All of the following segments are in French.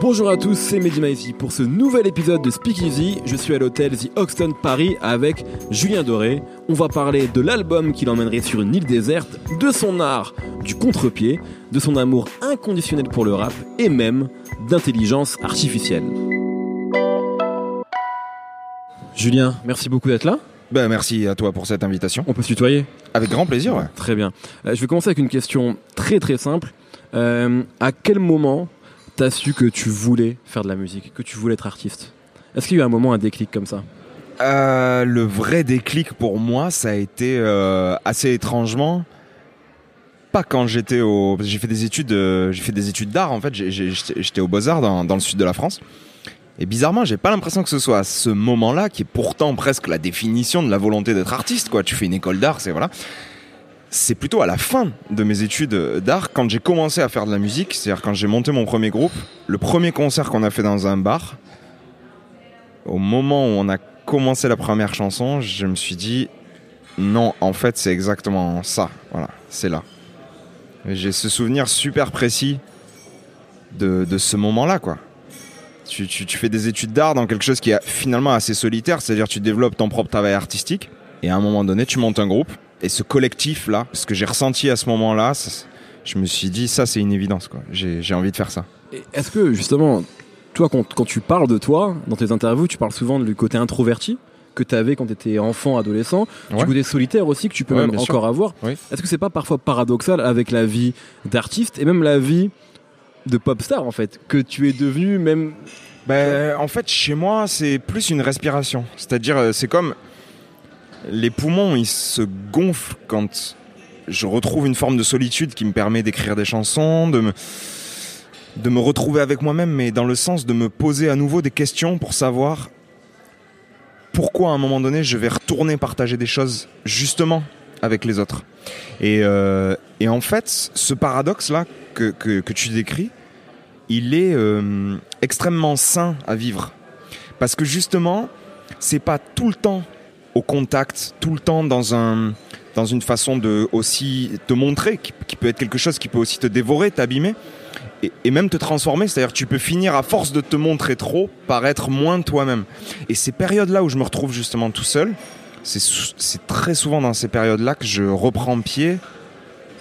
Bonjour à tous, c'est Mehdi Maizy pour ce nouvel épisode de Speakeasy. Je suis à l'hôtel The Hoxton Paris avec Julien Doré. On va parler de l'album qui l'emmènerait sur une île déserte, de son art du contre-pied, de son amour inconditionnel pour le rap et même d'intelligence artificielle. Julien, merci beaucoup d'être là. Ben, merci à toi pour cette invitation. On peut se tutoyer Avec grand plaisir, ouais. Très bien. Euh, je vais commencer avec une question très très simple. Euh, à quel moment t'as su que tu voulais faire de la musique, que tu voulais être artiste Est-ce qu'il y a eu un moment, un déclic comme ça Euh, le vrai déclic pour moi, ça a été euh, assez étrangement. Pas quand j'étais au. J'ai fait des études, euh, j'ai fait des études d'art en fait. J'étais au Beaux Arts dans, dans le sud de la France. Et bizarrement, j'ai pas l'impression que ce soit à ce moment-là, qui est pourtant presque la définition de la volonté d'être artiste. Quoi, tu fais une école d'art, c'est voilà. C'est plutôt à la fin de mes études d'art, quand j'ai commencé à faire de la musique, c'est-à-dire quand j'ai monté mon premier groupe, le premier concert qu'on a fait dans un bar, au moment où on a commencé la première chanson, je me suis dit non, en fait, c'est exactement ça. Voilà, c'est là. J'ai ce souvenir super précis de, de ce moment-là, quoi. Tu, tu- tu fais des études d'art dans quelque chose qui est finalement assez solitaire, c'est-à-dire tu développes ton propre travail artistique, et à un moment donné, tu montes un groupe, et ce collectif-là, ce que j'ai ressenti à ce moment-là, je me suis dit, ça, c'est une évidence, quoi. J'ai envie de faire ça. Est-ce que justement, toi, quand, quand tu parles de toi, dans tes interviews, tu parles souvent du côté introverti que tu avais quand tu étais enfant, adolescent, du côté solitaire aussi que tu peux Ouais, même sûr. encore avoir. Oui. Est-ce que c'est pas parfois paradoxal avec la vie d'artiste et même la vie de pop star en fait, que tu es devenu même Ben, en fait, chez moi, c'est plus une respiration. C'est-à-dire, euh, c'est comme les poumons, ils se gonflent quand je retrouve une forme de solitude qui me permet d'écrire des chansons, de me, retrouver avec moi-même, mais dans le sens de me poser à nouveau des questions pour savoir pourquoi à un moment donné je vais retourner partager des choses justement avec les autres. Et, euh, en fait, ce paradoxe-là que tu décris, il est euh, extrêmement sain à vivre. Parce que justement, c'est pas tout le temps au contact, tout le temps dans un dans une façon de aussi te montrer, qui, peut être quelque chose qui peut aussi te dévorer, t'abîmer, et, et même te transformer. C'est-à-dire tu peux finir à force de te montrer trop par être moins toi-même. Et ces périodes-là où je me retrouve justement tout seul, c'est très souvent dans ces périodes-là que je reprends pied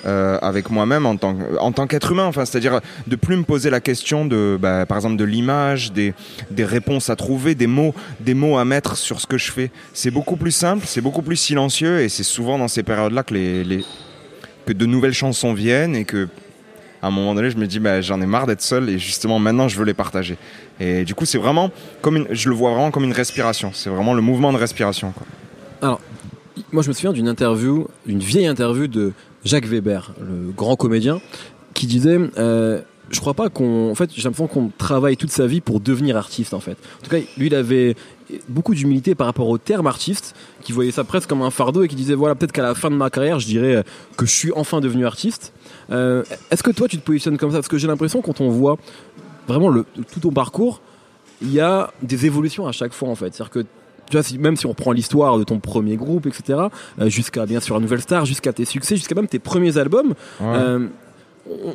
euh, avec moi-même en tant, qu'être humain. Enfin, c'est-à-dire de plus me poser la question de, bah, par exemple, de l'image, des, réponses à trouver, des mots, des mots à mettre sur ce que je fais. C'est beaucoup plus simple, c'est beaucoup plus silencieux, et c'est souvent dans ces périodes-là que les, que de nouvelles chansons viennent et que à un moment donné, je me dis, bah, j'en ai marre d'être seul et justement maintenant, je veux les partager. Et du coup, c'est vraiment comme je le vois vraiment comme une respiration. C'est vraiment le mouvement de respiration. Quoi. Moi, je me souviens d'une interview, d'une vieille interview de Jacques Weber, le grand comédien, qui disait euh, Je crois pas qu'on. En fait, j'ai l'impression qu'on travaille toute sa vie pour devenir artiste, en fait. En tout cas, lui, il avait beaucoup d'humilité par rapport au terme artiste, qui voyait ça presque comme un fardeau et qui disait Voilà, peut-être qu'à la fin de ma carrière, je dirais euh, que je suis enfin devenu artiste. Euh, Est-ce que toi, tu te positionnes comme ça? Parce que j'ai l'impression, quand on voit vraiment le, tout ton parcours, il y a des évolutions à chaque fois, en fait. C'est-à-dire que tu vois, si- même si on prend l'histoire de ton premier groupe, etc., euh, jusqu'à bien sûr la nouvelle star, jusqu'à tes succès, jusqu'à même tes premiers albums, euh,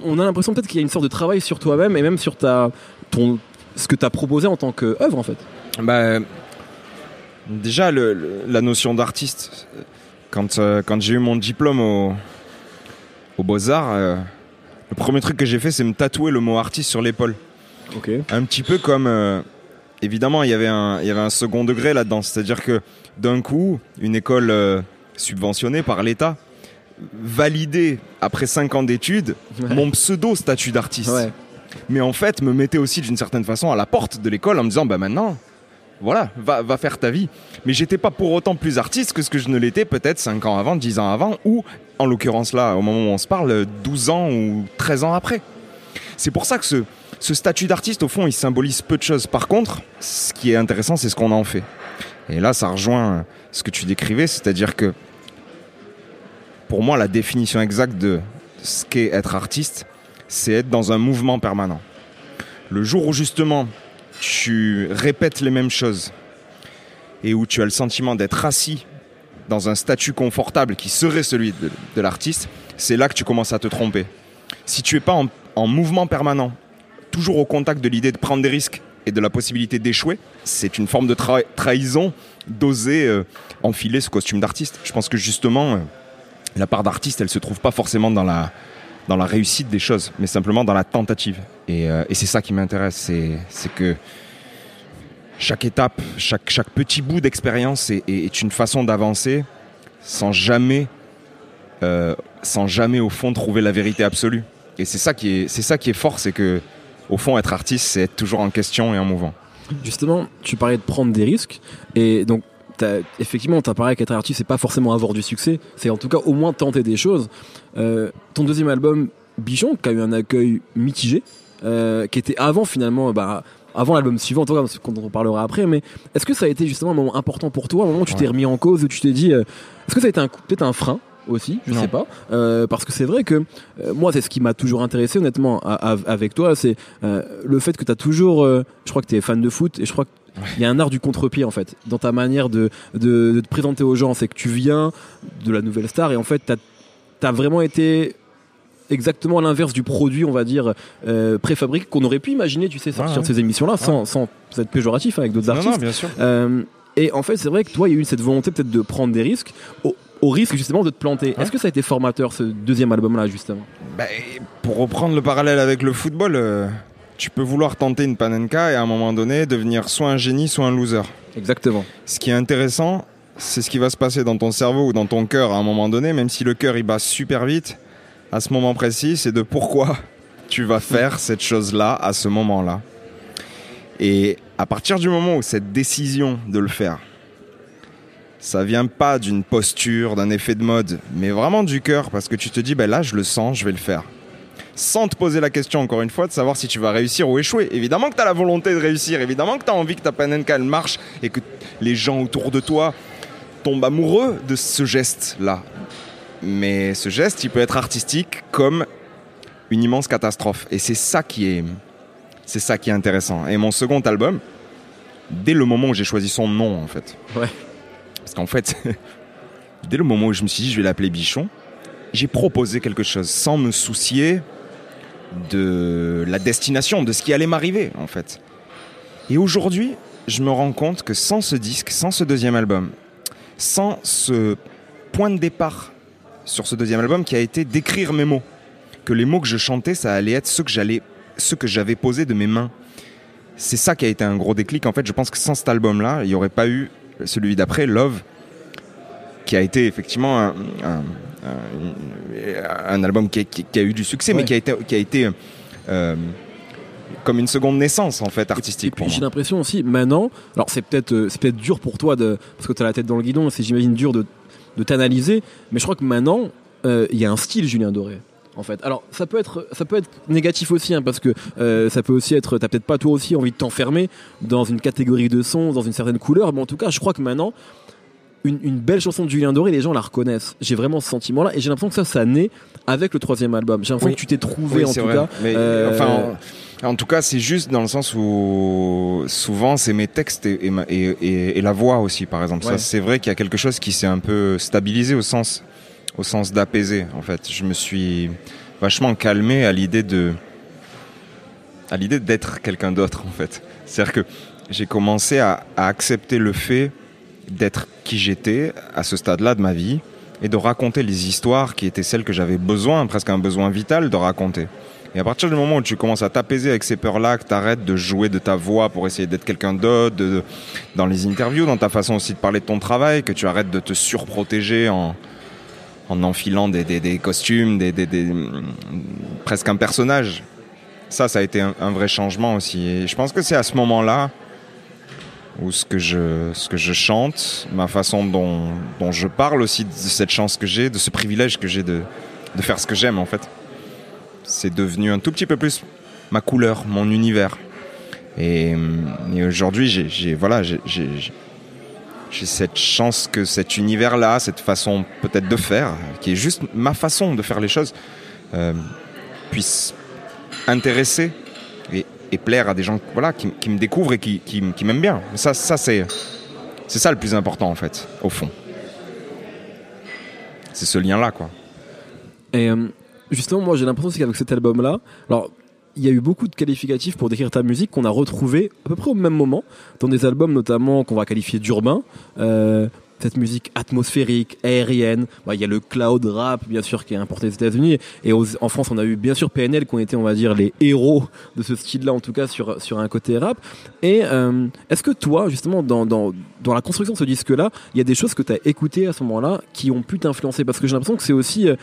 on, a l'impression peut-être qu'il y a une sorte de travail sur toi-même et même sur ta, ton, ce que tu as proposé en tant qu'œuvre en fait. Bah, déjà, le- le- la notion d'artiste, quand, euh, quand j'ai eu mon diplôme au, au Beaux-Arts, le premier truc que j'ai fait, c'est me tatouer le mot artiste sur l'épaule. Ok. Un petit peu comme. Évidemment, il y avait un, il y avait un second degré là-dedans. C'est-à-dire que d'un coup, une école euh, subventionnée par l'État validait, après 5 ans d'études, Ouais. mon pseudo-statut d'artiste Ouais. mais en fait me mettait aussi d'une certaine façon à la porte de l'école en me disant bah maintenant voilà va, va faire ta vie mais j'étais pas pour autant plus artiste que ce que je ne l'étais peut-être 5 ans avant 10 ans avant ou en l'occurrence là au moment où on se parle 12 ans ou 13 ans après c'est pour ça que ce, ce statut d'artiste au fond il symbolise peu de choses par contre ce qui est intéressant c'est ce qu'on en fait et là ça rejoint ce que tu décrivais c'est à dire que pour moi, la définition exacte de ce qu'est être artiste, c'est être dans un mouvement permanent. Le jour où justement tu répètes les mêmes choses et où tu as le sentiment d'être assis dans un statut confortable qui serait celui de, l'artiste, c'est là que tu commences à te tromper. Si tu es pas en, mouvement permanent, toujours au contact de l'idée de prendre des risques et de la possibilité d'échouer, c'est une forme de trahison d'oser euh, enfiler ce costume d'artiste. Je pense que justement, euh, la part d'artiste, elle se trouve pas forcément dans la, dans la réussite des choses, mais simplement dans la tentative. Et, euh, c'est ça qui m'intéresse, c'est que chaque étape, chaque, petit bout d'expérience est, est, une façon d'avancer sans jamais, sans jamais au fond trouver la vérité absolue. Et c'est ça qui est, c'est ça qui est fort, c'est que au fond être artiste, c'est être toujours en question et en mouvement. Justement, tu parlais de prendre des risques, et donc as, effectivement, tu parlé qu'être artiste, c'est pas forcément avoir du succès, c'est en tout cas au moins tenter des choses. Euh, ton deuxième album, Bichon, qui a eu un accueil mitigé, euh, qui était avant finalement, bah, avant l'album suivant, toi, qu'on en parlera après, mais est-ce que ça a été justement un moment important pour toi, un moment où tu t'es remis en cause, où tu t'es dit, euh, est-ce que ça a été peut-être un frein aussi, je sais pas, euh, parce que c'est vrai que euh, moi c'est ce qui m'a toujours intéressé honnêtement avec toi, c'est euh, le fait que tu as toujours, je crois que tu es fan de foot et je crois qu'il y a un art du contre-pied en fait dans ta manière de, de, de te présenter aux gens, c'est que tu viens de la nouvelle star et en fait tu as, vraiment été exactement l'inverse du produit, on va dire, euh, préfabriqué qu'on aurait pu imaginer, tu sais, sortir de ces émissions-là, sans, sans être péjoratif avec d'autres artistes. Non, bien sûr. et en fait, c'est vrai que toi, il y a eu cette volonté peut-être de prendre des risques. Au risque justement de te planter. Est-ce que ça a été formateur ce deuxième album-là justement? Bah, Pour reprendre le parallèle avec le football, euh, tu peux vouloir tenter une panenka et à un moment donné devenir soit un génie, soit un loser. Exactement. Ce qui est intéressant, c'est ce qui va se passer dans ton cerveau ou dans ton cœur à un moment donné, même si le cœur il bat super vite, à ce moment précis, c'est de pourquoi tu vas faire cette chose-là à ce moment-là. Et à partir du moment où cette décision de le faire, ça vient pas d'une posture, d'un effet de mode, mais vraiment du cœur, parce que tu te dis, ben là, je le sens, je vais le faire. Sans te poser la question, encore une fois, de savoir si tu vas réussir ou échouer. Évidemment que tu as la volonté de réussir, évidemment que tu as envie que ta panenka elle marche et que les gens autour de toi tombent amoureux de ce geste-là. Mais ce geste, il peut être artistique comme une immense catastrophe. Et c'est ça qui est, c'est ça qui est intéressant. Et mon second album, dès le moment où j'ai choisi son nom, en fait. Ouais parce qu'en fait, dès le moment où je me suis dit je vais l'appeler Bichon, j'ai proposé quelque chose sans me soucier de la destination, de ce qui allait m'arriver en fait. Et aujourd'hui, je me rends compte que sans ce disque, sans ce deuxième album, sans ce point de départ sur ce deuxième album qui a été d'écrire mes mots, que les mots que je chantais, ça allait être ceux que j'allais, ceux que j'avais posés de mes mains. C'est ça qui a été un gros déclic. En fait, je pense que sans cet album-là, il n'y aurait pas eu celui d'après, Love, qui a été effectivement un, un, album qui a, eu du succès, mais qui a été, qui a été euh, comme une seconde naissance en fait artistique. j'ai l'impression aussi maintenant, alors c'est peut-être euh, c'est peut-être dur pour toi de parce que tu as la tête dans le guidon, c'est j'imagine dur de, de t'analyser, mais je crois que maintenant euh, il y a un style Julien Doré en fait. Alors ça peut être ça peut être négatif aussi hein, parce que euh, ça peut aussi être t'as peut-être pas toi aussi envie de t'enfermer dans une catégorie de son, dans une certaine couleur, mais en tout cas je crois que maintenant une, belle chanson de Julien Doré, les gens la reconnaissent. J'ai vraiment ce sentiment-là et j'ai l'impression que ça, ça naît avec le troisième album. J'ai l'impression que tu t'es trouvé en tout cas. Euh, enfin, en, tout cas, c'est juste dans le sens où souvent c'est mes textes et, et, et, la voix aussi, par exemple. Ça, c'est vrai qu'il y a quelque chose qui s'est un peu stabilisé au sens au sens d'apaiser en fait. Je me suis vachement calmé à l'idée de à l'idée d'être quelqu'un d'autre en fait. C'est-à-dire que j'ai commencé à, accepter le fait d'être qui j'étais à ce stade-là de ma vie et de raconter les histoires qui étaient celles que j'avais besoin, presque un besoin vital de raconter. Et à partir du moment où tu commences à t'apaiser avec ces peurs-là, que tu arrêtes de jouer de ta voix pour essayer d'être quelqu'un d'autre, dans les interviews, dans ta façon aussi de parler de ton travail, que tu arrêtes de te surprotéger en, en enfilant des, costumes, presque un personnage. Ça, ça a été un, vrai changement aussi. Et je pense que c'est à ce moment-là où ce que, je, ce que je chante, ma façon dont, dont je parle aussi de cette chance que j'ai, de ce privilège que j'ai de, de faire ce que j'aime en fait. C'est devenu un tout petit peu plus ma couleur, mon univers. Et, aujourd'hui, j'ai, voilà, j'ai, j'ai cette chance que cet univers-là, cette façon peut-être de faire, qui est juste ma façon de faire les choses, euh, puisse intéresser et, plaire à des gens qui, me découvrent et qui, m'aiment bien. C'est, ça le plus important en fait, au fond. C'est ce lien-là, quoi. Et euh, justement, moi j'ai l'impression qu'avec cet album-là, il y a eu beaucoup de qualificatifs pour décrire ta musique qu'on a retrouvé à peu près au même moment dans des albums notamment qu'on va qualifier d'urbain. Euh, cette musique atmosphérique, aérienne. Bah, il y a le cloud rap, bien sûr, qui est importé des États-Unis. Et en France, on a eu bien sûr PNL qui ont été, on va dire, les héros de ce style-là, en tout cas sur sur un côté rap. Et euh, est-ce que toi, justement, dans, dans, dans la construction de ce disque-là, il y a des choses que tu as écoutées à ce moment-là qui ont pu t'influencer? Parce que j'ai l'impression que c'est aussi euh,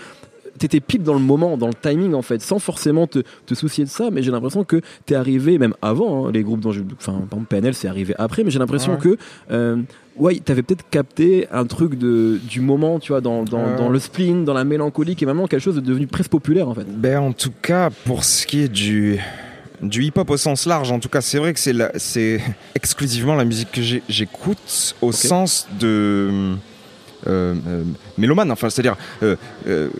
t'étais pile dans le moment, dans le timing en fait, sans forcément te, te soucier de ça. Mais j'ai l'impression que t'es arrivé même avant hein, les groupes dont je, enfin, par exemple PNL, c'est arrivé après. Mais j'ai l'impression que euh, ouais, t'avais peut-être capté un truc de du moment, tu vois, dans, dans, dans, le spleen, dans la mélancolie, qui est vraiment quelque chose de devenu presque populaire en fait. Ben en tout cas, pour ce qui est du du hip-hop au sens large. En tout cas, c'est vrai que c'est c'est exclusivement la musique que j'écoute au sens de euh, euh, mélomane. Enfin, c'est-à-dire. Euh,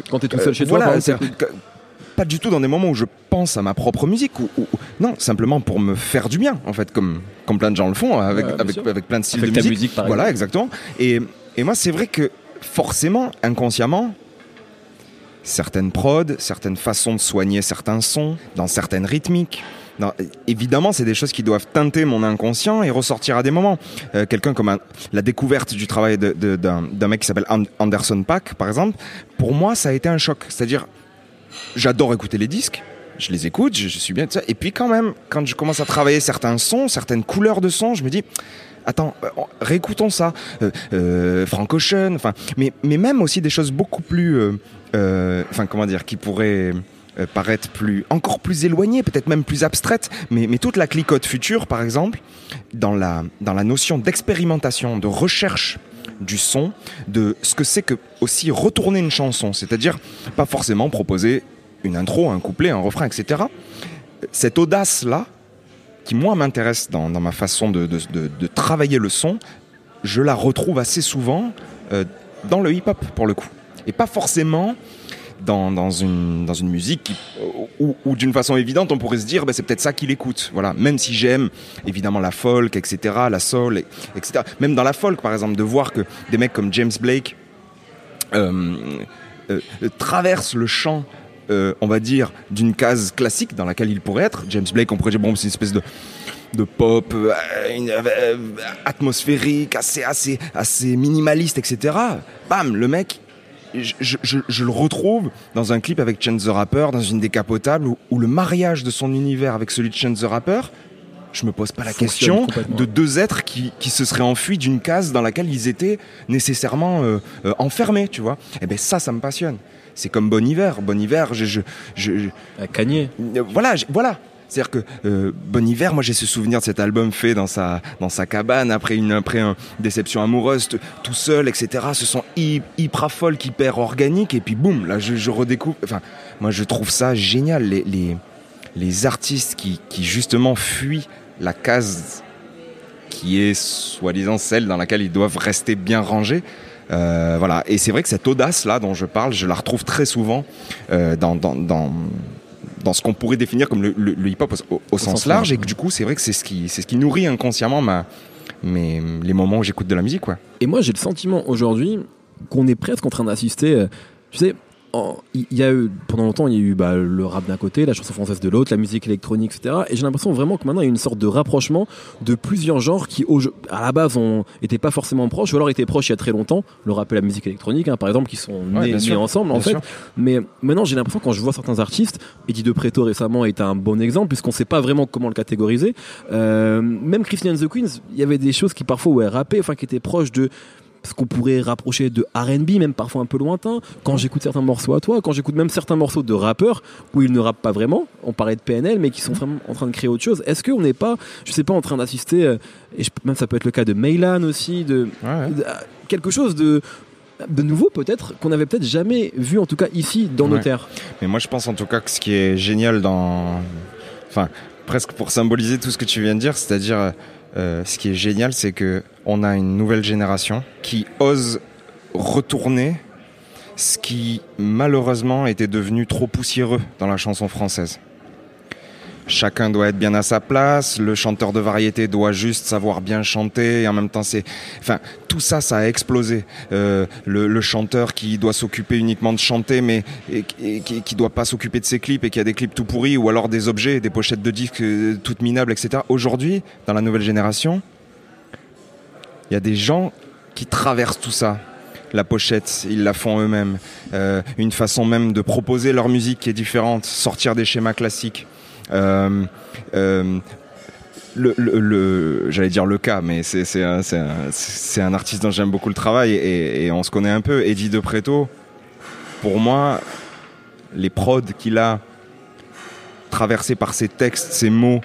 Quand tu es tout seul chez toi, pas du tout dans des moments où je pense à ma propre musique ou, non simplement pour me faire du bien en fait comme comme plein de gens le font avec avec, avec, plein de styles de musique, voilà exactement et, et moi c'est vrai que forcément inconsciemment certaines prods certaines façons de soigner certains sons dans certaines rythmiques évidemment, c'est des choses qui doivent teinter mon inconscient et ressortir à des moments. Euh, quelqu'un comme la découverte du travail d'un mec qui s'appelle Anderson Pack, par exemple, pour moi, ça a été un choc. C'est-à-dire, j'adore écouter les disques, je les écoute, je, suis bien, et puis quand même, quand je commence à travailler certains sons, certaines couleurs de sons, je me dis, attends, euh, réécoutons ça, euh, euh, Frank Ocean, enfin, mais, mais même aussi des choses beaucoup plus, enfin, comment dire, qui pourraient euh, paraître plus, encore plus éloignées, peut-être même plus abstraites, mais, toute la clicote future, par exemple, dans la, dans la notion d'expérimentation, de recherche du son, de ce que c'est que aussi retourner une chanson, c'est-à-dire pas forcément proposer une intro, un couplet, un refrain, etc. Cette audace-là, qui moi m'intéresse dans, ma façon de, de, de, travailler le son, je la retrouve assez souvent euh, dans le hip-hop pour le coup. Et pas forcément dans, une, dans une musique qui, où, d'une façon évidente on pourrait se dire bah, c'est peut-être ça qu'il écoute voilà. Même si j'aime évidemment la folk etc la soul etc même dans la folk par exemple de voir que des mecs comme James Blake euh, euh, traversent le champ euh, on va dire d'une case classique dans laquelle il pourrait être. James Blake on pourrait dire bon c'est une espèce de de pop atmosphérique assez assez assez minimaliste etc bam le mec je, le retrouve dans un clip avec Chance the Rapper, dans une décapotable, où, le mariage de son univers avec celui de Chance the Rapper, je me pose pas la question de deux êtres qui, se seraient enfuis d'une case dans laquelle ils étaient nécessairement euh, euh, enfermés, tu vois. Et eh ben ça, ça me passionne. C'est comme Bon Hiver. Bon Hiver, je... je, je, Voilà, voilà. C'est-à-dire que euh, Bon Hiver, moi j'ai ce souvenir de cet album fait dans sa dans sa cabane après une après une déception amoureuse, tout seul, etc. Ce sont hyper folk, hyper organique et puis boum, là je, redécouvre. Enfin, moi je trouve ça génial les les, les artistes qui qui justement fuient la case qui est soi-disant celle dans laquelle ils doivent rester bien rangés. Euh, voilà. Et c'est vrai que cette audace là dont je parle, je la retrouve très souvent euh, dans, dans, dans ce qu'on pourrait définir comme le, hip-hop au, sens, large, et que du coup, c'est vrai que c'est ce qui, c'est ce qui nourrit inconsciemment ma, mes, les moments où j'écoute de la musique, quoi. Et moi, j'ai le sentiment aujourd'hui qu'on est presque en train d'assister, euh, tu sais, il y a eu pendant longtemps il y a eu bah, le rap d'un côté la chanson française de l'autre la musique électronique etc et j'ai l'impression vraiment que maintenant il y a une sorte de rapprochement de plusieurs genres qui à la base ont été pas forcément proches ou alors étaient proches il y a très longtemps. Le rap et la musique électronique hein, par exemple qui sont nés, ensemble en fait. mais maintenant j'ai l'impression quand je vois certains artistes Eddie De Preto récemment est un bon exemple puisqu'on sait pas vraiment comment le catégoriser. Euh, même Christian the Queens il y avait des choses qui parfois ouais rappaient enfin qui étaient proches de ce qu'on pourrait rapprocher de R&B, même parfois un peu lointain. Quand j'écoute certains morceaux à toi, quand j'écoute même certains morceaux de rappeurs où ils ne rappent pas vraiment, on parlait de PNL, mais qui sont vraiment en train de créer autre chose. Est-ce qu'on n'est pas, je sais pas, en train d'assister, euh, et même ça peut être le cas de Meylan aussi, de, quelque chose de de nouveau peut-être qu'on n'avait peut-être jamais vu en tout cas ici dans nos terres. Mais moi je pense en tout cas que ce qui est génial dans, enfin presque pour symboliser tout ce que tu viens de dire, c'est-à-dire euh, ce qui est génial, c'est que on a une nouvelle génération qui ose retourner ce qui malheureusement était devenu trop poussiéreux dans la chanson française. Chacun doit être bien à sa place, le chanteur de variété doit juste savoir bien chanter, et en même temps c'est... Enfin, tout ça, ça a explosé. Euh, le, chanteur qui doit s'occuper uniquement de chanter, mais qui, qui doit pas s'occuper de ses clips, et qui a des clips tout pourris, ou alors des objets, des pochettes de disques euh, toutes minables, etc. Aujourd'hui, dans la nouvelle génération, il y a des gens qui traversent tout ça. La pochette, ils la font eux-mêmes. Euh, une façon même de proposer leur musique qui est différente, sortir des schémas classiques. Euh, euh, le, le, le j'allais dire le cas, mais c'est c'est un, artiste dont j'aime beaucoup le travail et, et on se connaît un peu. Eddie De Preto, pour moi, les prods qu'il a traversés par ses textes, ses mots,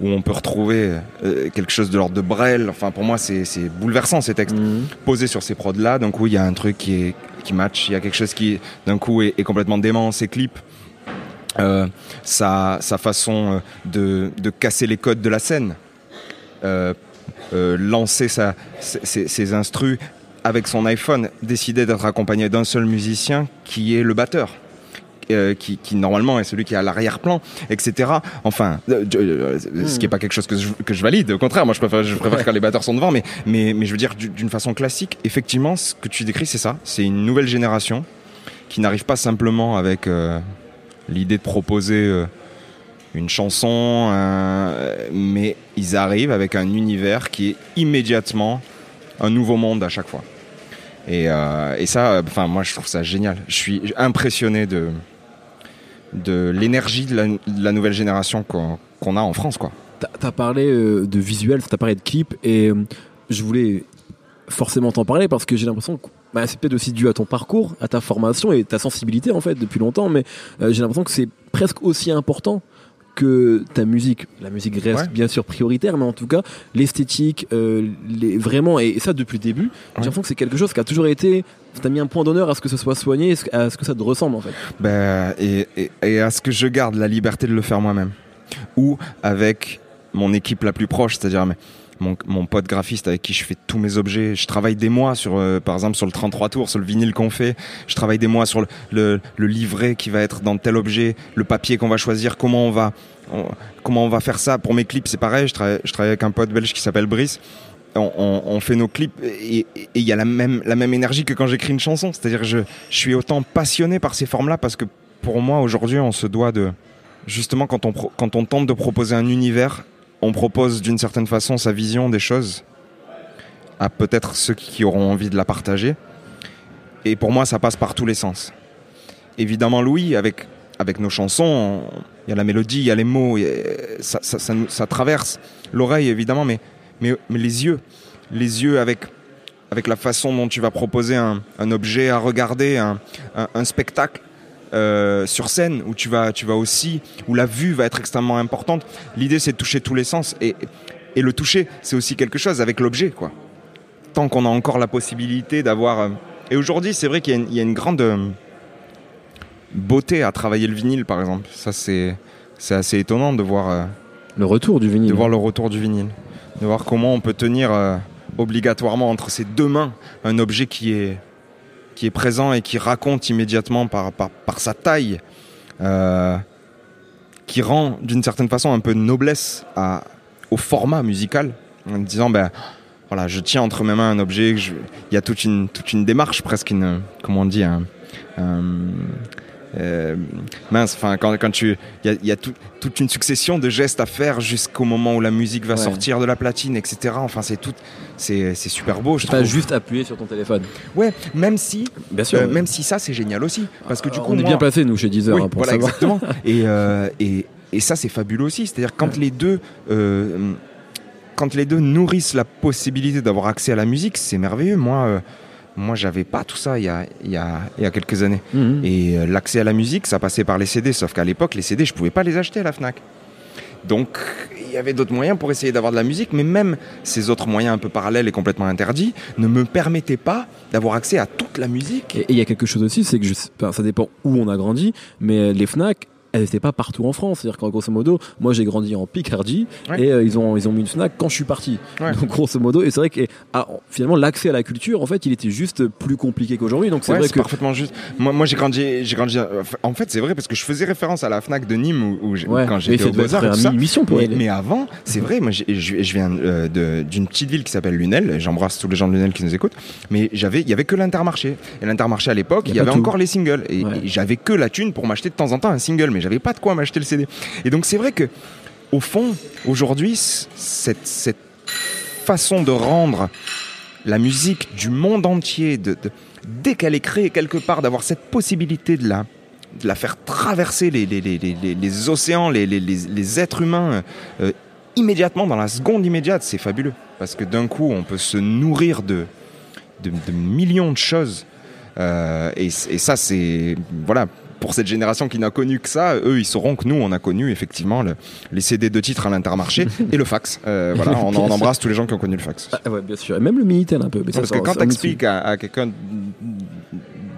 où on peut retrouver euh, quelque chose de l'ordre de Brel. Enfin, pour moi, c'est bouleversant ces textes Mhm. posés sur ces prods là. D'un coup, il y a un truc qui est qui match. Il y a quelque chose qui, d'un coup, est, est complètement dément. Ces clips. Euh, sa, sa façon euh, de, de casser les codes de la scène, euh, euh, lancer sa, ses, ses instrus avec son iPhone, décider d'être accompagné d'un seul musicien qui est le batteur. euh, qui, qui normalement est celui qui est à l'arrière-plan, etc. Enfin, euh, ce qui est pas quelque chose que je, que je valide. Au contraire, moi je préfère, je préfère quand les batteurs sont devant, mais, mais, mais je veux dire du- d'une façon classique, effectivement, ce que tu décris, c'est ça. C'est une nouvelle génération qui n'arrive pas simplement avec euh, l'idée de proposer euh, une chanson, mais ils arrivent avec un univers qui est immédiatement un nouveau monde à chaque fois. Et, euh, et ça, euh, enfin moi je trouve ça génial. Je suis impressionné de de l'énergie de la, nouvelle génération qu'on a en France, quoi. T'as- parlé de visuel, t'as parlé de clip, et je voulais forcément t'en parler parce que j'ai l'impression bah, c'est peut-être aussi dû à ton parcours, à ta formation et ta sensibilité en fait depuis longtemps, mais euh, j'ai l'impression que c'est presque aussi important que ta musique. La musique reste Ouais. bien sûr prioritaire, mais en tout cas l'esthétique, euh, les, vraiment, et ça depuis le début, j'ai l'impression que c'est quelque chose qui a toujours été. T'as mis un point d'honneur à ce que ce soit soigné, à ce que ça te ressemble en fait. Ben, et, et, et à ce que je garde la liberté de le faire moi-même. Ou avec mon équipe la plus proche, c'est-à-dire mais, mon, pote graphiste avec qui je fais tous mes objets. Je travaille des mois sur, euh, par exemple, sur le 33 tours, sur le vinyle qu'on fait. Je travaille des mois sur le, livret qui va être dans tel objet, le papier qu'on va choisir, comment on va, comment on va faire ça. Pour mes clips, c'est pareil. Je travaille, avec un pote belge qui s'appelle Brice. On, fait nos clips et il y a la même, énergie que quand j'écris une chanson. C'est-à-dire je, je suis autant passionné par ces formes-là parce que pour moi aujourd'hui on se doit de justement quand on tente de proposer un univers, on propose d'une certaine façon sa vision des choses à peut-être ceux qui auront envie de la partager. Et pour moi ça passe par tous les sens. Évidemment Louis avec nos chansons, on- il y a la mélodie, il y a les mots, ça, traverse l'oreille évidemment, mais, les yeux, les yeux avec, la façon dont tu vas proposer un, objet à regarder, un spectacle euh, sur scène où tu vas, tu vas aussi, où la vue va être extrêmement importante. L'idée c'est de toucher tous les sens et, et le toucher c'est aussi quelque chose avec l'objet quoi. Tant qu'on a encore la possibilité d'avoir. euh, Et aujourd'hui c'est vrai qu'il y, a une- il y a une grande euh, beauté à travailler le vinyle par exemple. Ça c'est c'est assez étonnant de voir. Le retour du vinyle. de voir le retour du vinyle, de voir comment on peut tenir obligatoirement entre ses deux mains un objet qui est, qui est présent et qui raconte immédiatement par, par, sa taille, euh, qui rend d'une certaine façon un peu de noblesse au format musical, en disant ben voilà, je tiens entre mes mains un objet, je- il y a toute une, toute une démarche, presque une, comment on dit, un- euh, mince, enfin quand, quand tu, il y a, il y a tout- toute une succession de gestes à faire jusqu'au moment où la musique va Ouais. sortir de la platine, etc. Enfin c'est tout, c'est c'est super beau, je pas trouve. juste appuyer sur ton téléphone. Ouais, même si, Bien sûr. euh, même si ça c'est génial aussi, parce que du Alors, coup on est moi- bien placé nous chez Deezer oui, hein, pour voilà, savoir. exactement. et, euh, et, et ça, c'est fabuleux aussi. C'est-à-dire quand les deux, euh, quand les deux nourrissent la possibilité d'avoir accès à la musique, c'est merveilleux. Moi, euh, moi, j'avais pas tout ça il y a, y a, y a quelques années. Mhm. Et euh, l'accès à la musique, ça passait par les CD. Sauf qu'à l'époque, les CD, je pouvais pas les acheter à la Fnac. Donc, il y avait d'autres moyens pour essayer d'avoir de la musique, mais même ces autres moyens un peu parallèles et complètement interdits ne me permettaient pas d'avoir accès à toute la musique. Et il y a quelque chose aussi, c'est que je enfin, ça dépend où on a grandi, mais les Fnac, elles n'étaient pas partout en France. C'est-à-dire qu'en grosso modo, moi j'ai grandi en Picardie Ouais. et euh, ils ont ils ont mis une Fnac quand je suis parti. Ouais. Donc grosso modo, et c'est vrai que ah, finalement l'accès à la culture, en fait, il était juste plus compliqué qu'aujourd'hui. Donc c'est Ouais, vrai que parfaitement juste. Moi, moi j'ai grandi, j'ai grandi. euh, En fait, c'est vrai parce que je faisais référence à la Fnac de Nîmes où, quand j'étais au Beaux-Arts Mais, elle. mais avant, c'est vrai, moi je, je viens euh, d'une petite ville qui s'appelle Lunel, j'embrasse tous les gens de Lunel qui nous écoutent, mais j'avais, il y avait que l'Intermarché. Et l'Intermarché à l'époque, il y avait tout. encore les singles. Et, j'avais que la thune pour m'acheter de temps en temps un single, mais j'avais pas de quoi m'acheter le CD. Et donc c'est vrai que, au fond, aujourd'hui, cette, cette façon de rendre la musique du monde entier, dès qu'elle est créée quelque part, d'avoir cette possibilité de la, de la faire traverser les, les, les, les, océans, les, êtres humains, euh, immédiatement, dans la seconde immédiate, c'est fabuleux. Parce que d'un coup, on peut se nourrir de, de, millions de choses. Euh, et ça, c'est. Voilà. Pour cette génération qui n'a connu que ça, eux, ils sauront que nous, on a connu effectivement le- les CD de titres à l'intermarché et le fax. Euh, voilà, on, on embrasse tous les gens qui ont connu le fax. Ah, ouais, bien sûr. Et même le Minitel un peu. Mais ça, Parce que quand ça- tu expliques à, à quelqu'un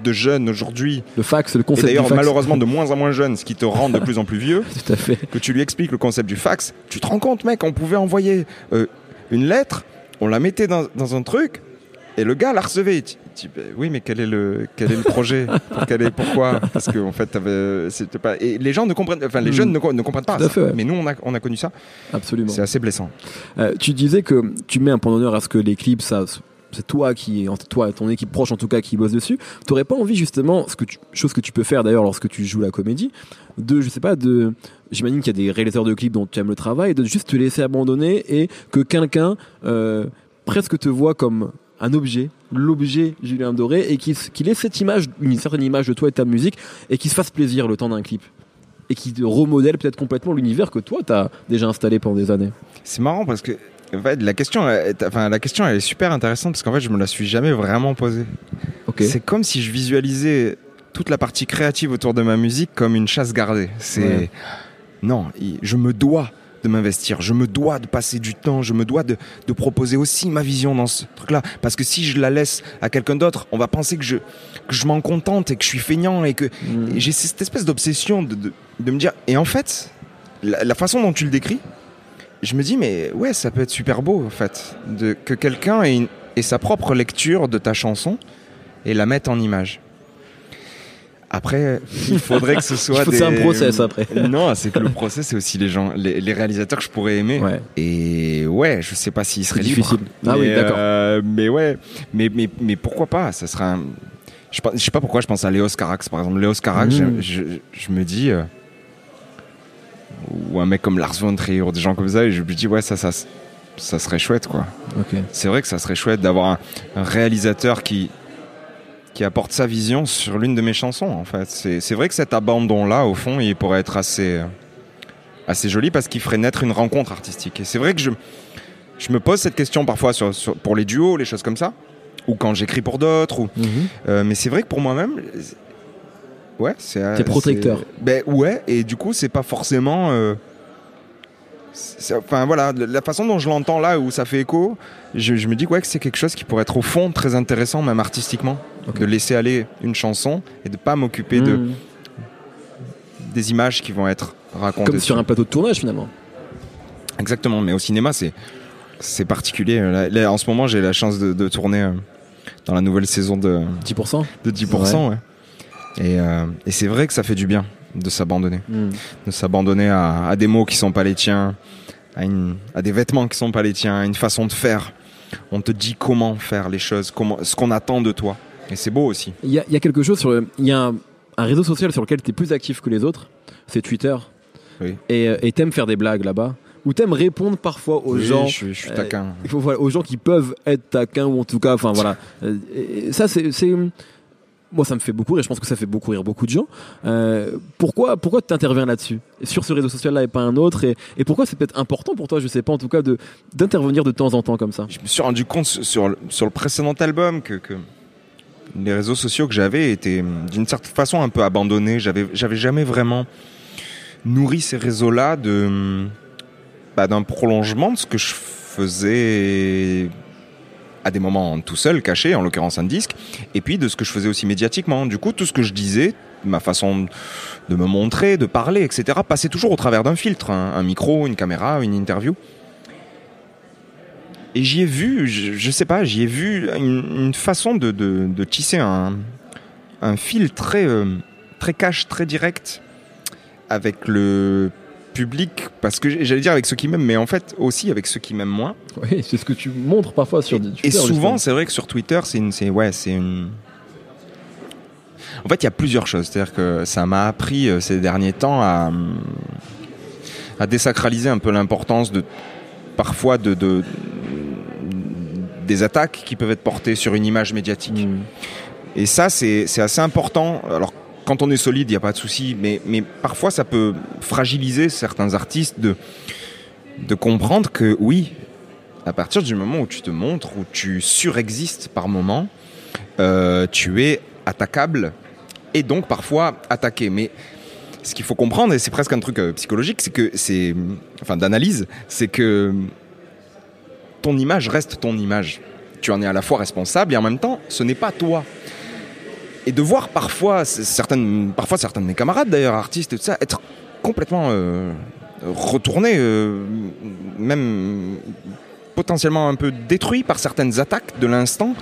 de jeune aujourd'hui, le fax, le concept du d'ailleurs fax. malheureusement de moins en moins jeune, ce qui te rend de plus en plus vieux, Tout à fait. que tu lui expliques le concept du fax, tu te rends compte, mec, on pouvait envoyer euh, une lettre, on la mettait dans, dans un truc, et le gars la recevait. Tu oui, mais quel est le, quel est le projet? Quel est, Pourquoi? Parce qu'en fait, t'avais- c'était pas. Et les gens ne comprennent, enfin, les Mm. jeunes ne, co- ne comprennent pas. Tout à ça. fait, ouais. Mais nous, on a, on a connu ça. Absolument. C'est assez blessant. Euh, tu disais que tu mets un point d'honneur à ce que les clips, ça, c'est toi qui, en- toi, ton équipe proche en tout cas, qui bosse dessus. T'aurais pas envie justement, ce que tu, chose que tu peux faire d'ailleurs lorsque tu joues la comédie, de, je sais pas, de, j'imagine qu'il y a des réalisateurs de clips dont tu aimes le travail, de juste te laisser abandonner et que quelqu'un euh, presque te voit comme un objet, l'objet Julien Doré, et qu'il qu'il ait cette image, une certaine image de toi et de ta musique, et qu'il se fasse plaisir le temps d'un clip. Et qui remodèle peut-être complètement l'univers que toi t'as déjà installé pendant des années. C'est marrant parce que en fait, la question, est- enfin, la question, elle est super intéressante parce qu'en fait, je me la suis jamais vraiment posée. C'est comme si je visualisais toute la partie créative autour de ma musique comme une chasse gardée. C'est Ouais. non, je me dois de m'investir, je me dois de passer du temps, je me dois de, de proposer aussi ma vision dans ce truc-là. Parce que si je la laisse à quelqu'un d'autre, on va penser que je, que je m'en contente et que je suis feignant et que Mm. j'ai cette espèce d'obsession de, de, de me dire. Et en fait, la, la façon dont tu le décris, je me dis, mais ouais, ça peut être super beau en fait, de, que quelqu'un ait, ait sa propre lecture de ta chanson et la mette en image. Après, il faudrait que ce soit. Il faut- des... c'est un process après. Non, c'est que le process, c'est aussi les gens, les, les réalisateurs que je pourrais aimer. Ouais. Et ouais, je sais pas s'ils seraient libres. difficile. Ah oui, Mais, d'accord. euh, mais ouais, mais, mais, mais pourquoi pas? Ça sera un- je, je sais pas pourquoi je pense à Léos Carax, par exemple. Léos Carax, Mm. je, je- je me dis. euh, ou un mec comme Lars von Trier, ou des gens comme ça, et je me dis, ouais, ça, ça, ça serait chouette, quoi. Ok. C'est vrai que ça serait chouette d'avoir un réalisateur qui, qui apporte sa vision sur l'une de mes chansons, en fait. C'est vrai que cet abandon-là, au fond, il pourrait être assez, euh, assez joli parce qu'il ferait naître une rencontre artistique. Et c'est vrai que je, je me pose cette question parfois sur, sur- pour les duos, les choses comme ça, ou quand j'écris pour d'autres, ou, Mhm. euh, mais c'est vrai que pour moi-même, ouais, c'est. euh, T'es protecteur. c'est- Ben ouais, et du coup, c'est pas forcément. euh, Enfin voilà, la façon dont je l'entends là, où ça fait écho, je, je me dis ouais, que c'est quelque chose qui pourrait être au fond très intéressant, même artistiquement, de laisser aller une chanson et de pas m'occuper de Mhm. des images qui vont être racontées. Comme sur un plateau de tournage finalement. Exactement, mais au cinéma, c'est c'est particulier. Là, là, en ce moment, j'ai la chance de, de tourner euh, dans la nouvelle saison de, 10%. de 10%. ouais. Et, euh, et c'est vrai que ça fait du bien de s'abandonner. Mhm. De s'abandonner à, à des mots qui sont pas les tiens, à, une, à des vêtements qui sont pas les tiens, à une façon de faire. On te dit comment faire les choses, comment, ce qu'on attend de toi. Et c'est beau aussi. Il y, a- il y a quelque chose sur le- Il y a un, un réseau social sur lequel tu es plus actif que les autres, c'est Twitter. Oui. Et euh, et t'aimes faire des blagues là-bas. Ou t'aimes répondre parfois aux Oui, gens. je suis, je suis euh, taquin. Voilà, aux gens qui peuvent être taquins ou en tout cas, enfin voilà. Euh, et ça c'est, c'est- moi ça me fait beaucoup rire. Je pense que ça fait beaucoup rire beaucoup de gens. Euh, pourquoi, pourquoi tu interviens là-dessus sur ce réseau social-là et pas un autre et, et pourquoi c'est peut-être important pour toi, je sais pas en tout cas, de d'intervenir de temps en temps comme ça? Je me suis rendu compte sur- le- sur le précédent album que, les réseaux sociaux que j'avais étaient hum, d'une certaine façon un peu abandonnés. J'avais, j'avais jamais vraiment nourri ces réseaux-là de, hum, bah, d'un prolongement de ce que je faisais à des moments tout seul, caché, en l'occurrence un disque, et puis de ce que je faisais aussi médiatiquement. Du coup, tout ce que je disais, ma façon de me montrer, de parler, etc., passait toujours au travers d'un filtre, un, un micro, une caméra, une interview. Et j'y ai vu, je, je sais pas, j'y ai vu une, façon de, de, de tisser un, un fil très, euh, très cash, très direct avec le public, parce que j'allais dire avec ceux qui m'aiment, mais en fait aussi avec ceux qui m'aiment moins. Oui, c'est ce que tu montres parfois sur Et, Twitter. et souvent, c'est vrai que sur Twitter, c'est une, c'est ouais, c'est une. En fait, il y a plusieurs choses. C'est-à-dire que ça m'a appris euh, ces derniers temps à, hum, à désacraliser un peu l'importance de parfois de, de des attaques qui peuvent être portées sur une image médiatique. Mm. Et ça, c'est c'est assez important. Alors, quand on est solide, il n'y a pas de souci, mais, mais parfois, ça peut fragiliser certains artistes de, de comprendre que oui, à partir du moment où tu te montres, où tu surexistes par moment, euh, tu es attaquable et donc parfois attaqué. Mais ce qu'il faut comprendre, et c'est presque un truc euh, psychologique, c'est que c'est, enfin d'analyse, c'est que ton image reste ton image. Tu en es à la fois responsable et en même temps, ce n'est pas toi. Et de voir parfois certaines, parfois certains de mes camarades d'ailleurs, artistes et tout ça, être complètement euh, retournés, euh, même potentiellement un peu détruits par certaines attaques de l'instant,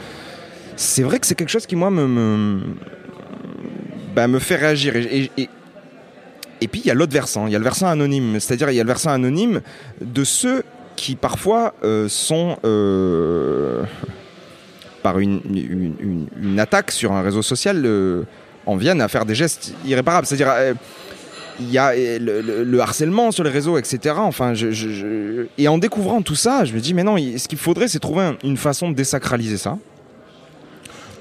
c'est vrai que c'est quelque chose qui moi me me, bah, fait réagir. Et puis il y a l'autre versant, il y a le versant anonyme, c'est-à-dire il y a le versant anonyme de ceux qui parfois euh, sont euh, par une, une- attaque sur un réseau social euh, en viennent à faire des gestes irréparables. C'est-à-dire euh, il y a euh, le, le- le harcèlement sur les réseaux, etc. Enfin, et en découvrant tout ça, je me dis mais non, ce qu'il faudrait, c'est trouver un- une façon de désacraliser ça,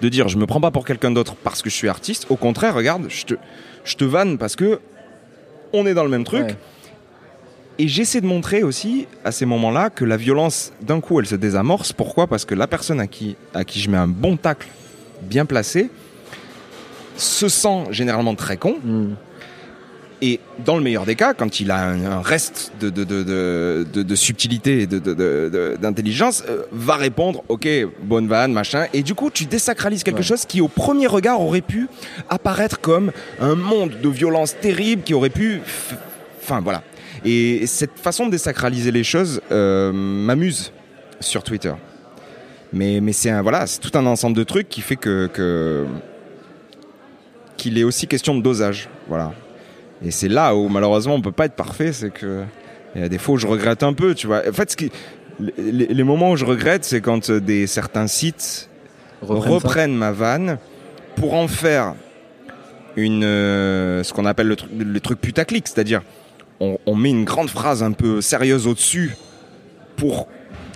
de dire je me prends pas pour quelqu'un d'autre parce que je suis artiste. Au contraire, regarde, je te, je te vanne parce que on est dans le même truc. Et j'essaie de montrer aussi à ces moments-là que la violence, d'un coup, elle se désamorce. Pourquoi? Parce que la personne à qui, à qui je mets un bon tacle bien placé se sent généralement très con. Mm. Et dans le meilleur des cas, quand il a un, un reste de, de, de, de, subtilité et d'intelligence, euh, va répondre Ok, bonne vanne, machin. Et du coup, tu désacralises quelque Ouais. chose qui, au premier regard, aurait pu apparaître comme un monde de violence terrible qui aurait pu. Enfin, voilà. Et cette façon de désacraliser les choses euh, m'amuse sur Twitter. Mais, mais c'est un, voilà, c'est tout un ensemble de trucs qui fait que, qu'il est aussi question de dosage. Voilà. Et c'est là où malheureusement on peut pas être parfait, c'est que il y a des fois où je regrette un peu, tu vois. En fait, ce qui, les, les moments où je regrette, c'est quand euh, des certains sites Reprennent ma vanne pour en faire une euh, ce qu'on appelle le, le truc putaclic, c'est-à-dire on, on met une grande phrase un peu sérieuse au-dessus pour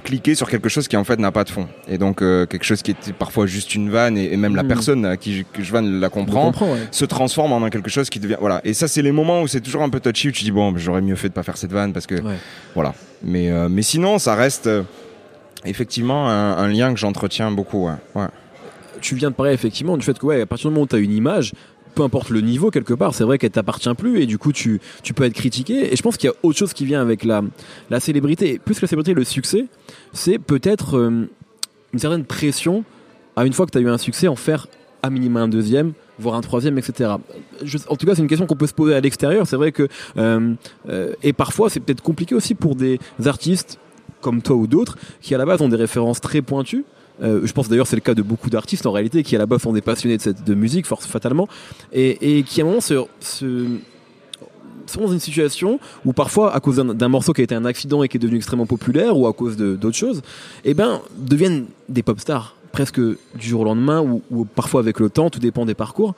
cliquer sur quelque chose qui en fait n'a pas de fond. Et donc euh, quelque chose qui était parfois juste une vanne et, et même la Mhm. personne à qui je, que je vanne la comprend ouais. se transforme en quelque chose qui devient voilà et ça c'est les moments où c'est toujours un peu touchy où tu dis bon j'aurais mieux fait de pas faire cette vanne parce que Ouais. voilà mais euh, mais sinon ça reste euh, effectivement un, un lien que j'entretiens beaucoup ouais. Ouais. tu viens de parler effectivement du fait que ouais, à partir du moment où tu as une image, peu importe le niveau quelque part, c'est vrai qu'elle t'appartient plus et du coup tu, peux être critiqué. Et je pense qu'il y a autre chose qui vient avec la, célébrité. Plus que la célébrité, le succès, c'est peut-être euh, une certaine pression à une fois que tu as eu un succès en faire à minima un deuxième voire un troisième, etc. En tout cas, c'est une question qu'on peut se poser à l'extérieur. C'est vrai que euh, euh, et parfois c'est peut-être compliqué aussi pour des artistes comme toi ou d'autres qui à la base ont des références très pointues euh, je pense d'ailleurs c'est le cas de beaucoup d'artistes en réalité qui à la base sont des passionnés de, cette, de musique force fatalement et, qui à un moment se, se sont dans une situation où parfois à cause d'un morceau qui a été un accident et qui est devenu extrêmement populaire ou à cause d'autres choses eh ben deviennent des pop stars presque du jour au lendemain ou, parfois avec le temps tout dépend des parcours.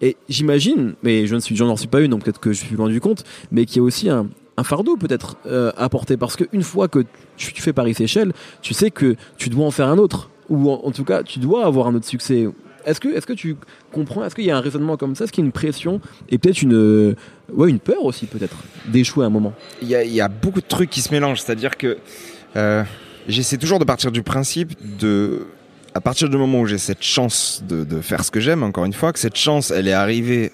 Et j'imagine mais je ne suis j'en en suis pas une donc peut-être que je suis loin du compte mais qu'il y a aussi un, un fardeau peut-être euh, à porter parce qu'une fois que tu, tu fais Paris-Séchelles tu sais que tu dois en faire un autre ou en, en tout cas tu dois avoir un autre succès est-ce que, est-ce que tu comprends Est-ce qu'il y a un raisonnement comme ça? Est-ce qu'il y a une pression et peut-être une, euh, ouais, une peur aussi peut-être d'échouer à un moment? Il y, a, il y a beaucoup de trucs qui se mélangent. C'est-à-dire que euh, j'essaie toujours de partir du principe de, à partir du moment où j'ai cette chance de, de faire ce que j'aime, encore une fois, que cette chance, elle est arrivée,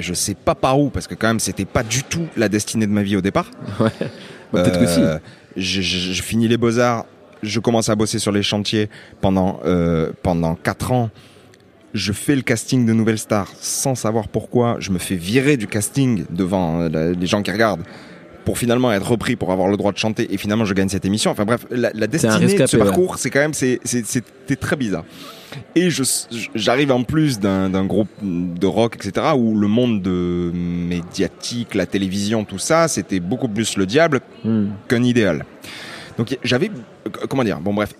je sais pas par où, parce que quand même, c'était pas du tout la destinée de ma vie au départ. Ouais. Bah, peut-être que si. Euh, Je, je- je finis les beaux arts, je commence à bosser sur les chantiers pendant euh, pendant quatre ans. je fais le casting de Nouvelle Star sans savoir pourquoi. Je me fais virer du casting devant euh, les gens qui regardent pour finalement être repris pour avoir le droit de chanter et finalement je gagne cette émission. Enfin bref, la, la destinée de ce parcours, c'est quand même c'était très bizarre. Et j'arrive en plus d'un groupe de rock, etc., où le monde de médiatique, la télévision, tout ça, c'était beaucoup plus le diable hmm. qu'un idéal. Donc j'avais, comment dire, bon bref,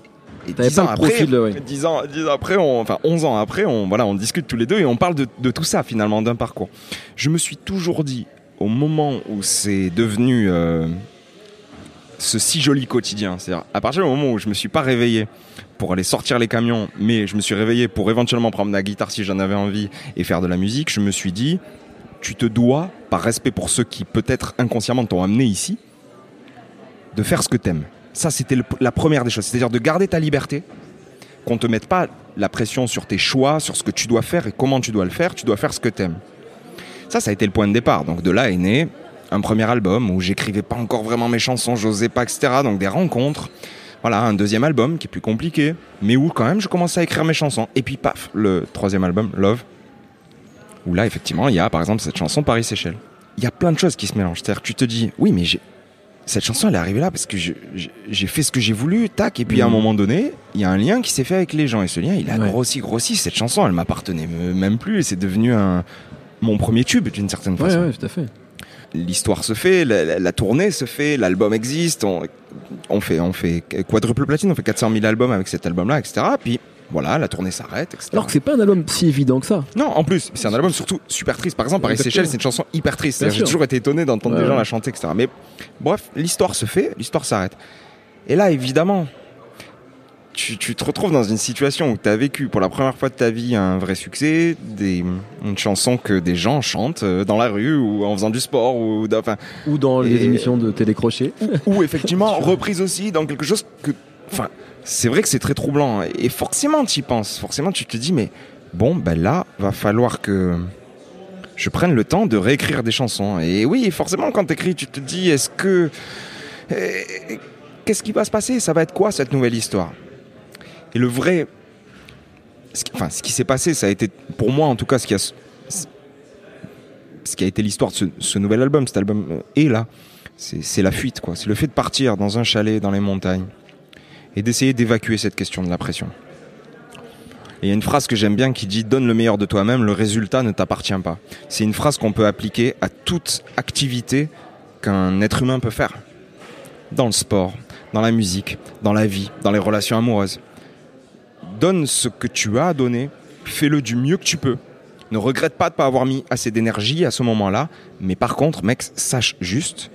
et dix ans, après, dix ans, après, on, enfin 11 ans après, on, voilà, on discute tous les deux et on parle de, de tout ça finalement, d'un parcours. Je me suis toujours dit, au moment où c'est devenu euh, ce si joli quotidien, c'est-à-dire à partir du moment où je me suis pas réveillé pour aller sortir les camions, mais je me suis réveillé pour éventuellement prendre la guitare si j'en avais envie et faire de la musique, je me suis dit, tu te dois, par respect pour ceux qui peut-être inconsciemment t'ont amené ici, de faire ce que t'aimes. Ça, c'était la première des choses. C'est-à-dire de garder ta liberté, qu'on ne te mette pas la pression sur tes choix, sur ce que tu dois faire et comment tu dois le faire. Tu dois faire ce que tu aimes. Ça, ça a été le point de départ. Donc de là est né un premier album où j'écrivais pas encore vraiment mes chansons, j'osais pas, etc. Donc des rencontres. Voilà, un deuxième album qui est plus compliqué, mais où quand même je commençais à écrire mes chansons. Et puis paf, le troisième album, Love, où là effectivement il y a par exemple cette chanson Paris-Séchelles. Il y a plein de choses qui se mélangent. C'est-à-dire que tu te dis, oui mais j'ai cette chanson elle est arrivée là parce que j'ai fait ce que j'ai voulu, tac, et puis à un mm. moment donné, il y a un lien qui s'est fait avec les gens, et ce lien il a grossi, grossi, cette chanson elle m'appartenait même plus, et c'est devenu un, mon premier tube d'une certaine façon. Ouais, tout à fait. L'histoire se fait, la, tournée se fait, l'album existe, on, on, fait, on fait quadruple platine, on fait 400 000 albums avec cet album-là, etc. Puis voilà, la tournée s'arrête, etc. Alors que c'est pas un album si évident que ça. Non, en plus, c'est un album surtout super triste. Par exemple, Paris Seychelles, c'est une chanson hyper triste. J'ai toujours été étonné d'entendre des gens la chanter, etc. Mais bref, l'histoire se fait, l'histoire s'arrête. Et là, évidemment, tu, te retrouves dans une situation où tu as vécu pour la première fois de ta vie un vrai succès, des, une chanson que des gens chantent euh, dans la rue ou en faisant du sport ou, enfin, ou dans les émissions de télécrochet. Ou, ou effectivement reprise aussi dans quelque chose que, enfin, c'est vrai que c'est très troublant. Et forcément, tu y penses. Forcément, tu te dis, mais bon, ben là, va falloir que je prenne le temps de réécrire des chansons. Et oui, forcément, quand tu écris, tu te dis, est-ce que. Eh, qu'est-ce qui va se passer? Ça va être quoi cette nouvelle histoire? Et le vrai. Enfin, ce qui s'est passé, ça a été, pour moi en tout cas, ce qui a, ce qui a été l'histoire de ce, nouvel album, cet album est là. C'est la fuite, quoi. C'est le fait de partir dans un chalet dans les montagnes et d'essayer d'évacuer cette question de la pression. Il y a une phrase que j'aime bien qui dit Donne le meilleur de toi-même, le résultat ne t'appartient pas. C'est une phrase qu'on peut appliquer à toute activité qu'un être humain peut faire. Dans le sport, dans la musique, dans la vie, dans les relations amoureuses. Donne ce que tu as à donner, fais-le du mieux que tu peux. Ne regrette pas de ne pas avoir mis assez d'énergie à ce moment-là, mais par contre, mec, sache juste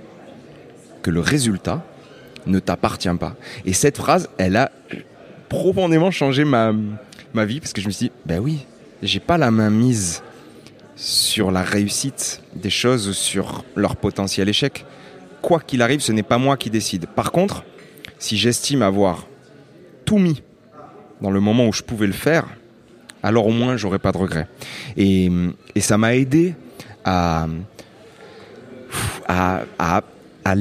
que le résultat, ne t'appartient pas. Et cette phrase, elle a profondément changé ma, ma vie parce que je me suis dit, ben oui, j'ai pas la main mise sur la réussite des choses, sur leur potentiel échec. Quoi qu'il arrive, ce n'est pas moi qui décide. Par contre, si j'estime avoir tout mis dans le moment où je pouvais le faire, alors au moins j'aurais pas de regrets. Et, et ça m'a aidé à, à, à,